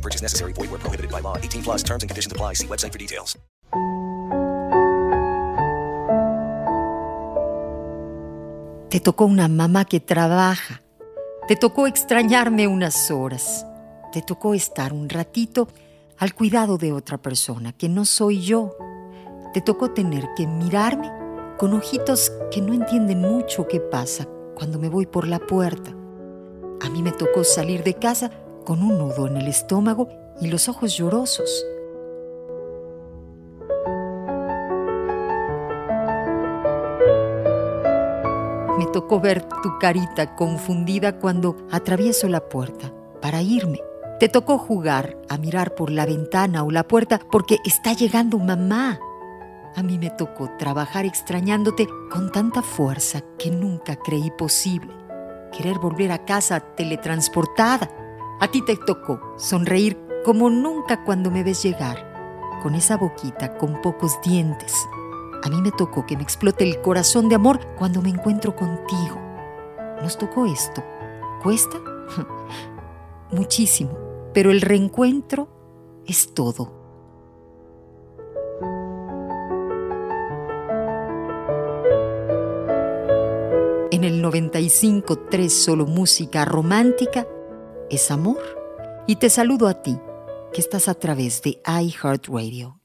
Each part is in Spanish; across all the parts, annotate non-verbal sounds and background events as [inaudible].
Purchase necessary. Void where prohibited by law. 18 plus and conditions apply. See website for details. Te tocó una mamá que trabaja. Te tocó extrañarme unas horas. Te tocó estar un ratito al cuidado de otra persona que no soy yo. Te tocó tener que mirarme con ojitos que no entienden mucho qué pasa cuando me voy por la puerta. A mí me tocó salir de casa con un nudo en el estómago y los ojos llorosos. Me tocó ver tu carita confundida cuando atravieso la puerta para irme. Te tocó jugar a mirar por la ventana o la puerta porque está llegando mamá. A mí me tocó trabajar extrañándote con tanta fuerza que nunca creí posible. Querer volver a casa teletransportada. A ti te tocó sonreír como nunca cuando me ves llegar, con esa boquita con pocos dientes. A mí me tocó que me explote el corazón de amor cuando me encuentro contigo. Nos tocó esto. ¿Cuesta? [laughs] Muchísimo, pero el reencuentro es todo. En el 95.3 solo música romántica es amor. Y te saludo a ti, que estás a través de iHeartRadio.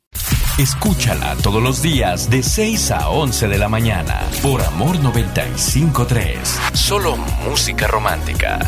Escúchala todos los días de 6 a 11 de la mañana por Amor 953. Solo música romántica.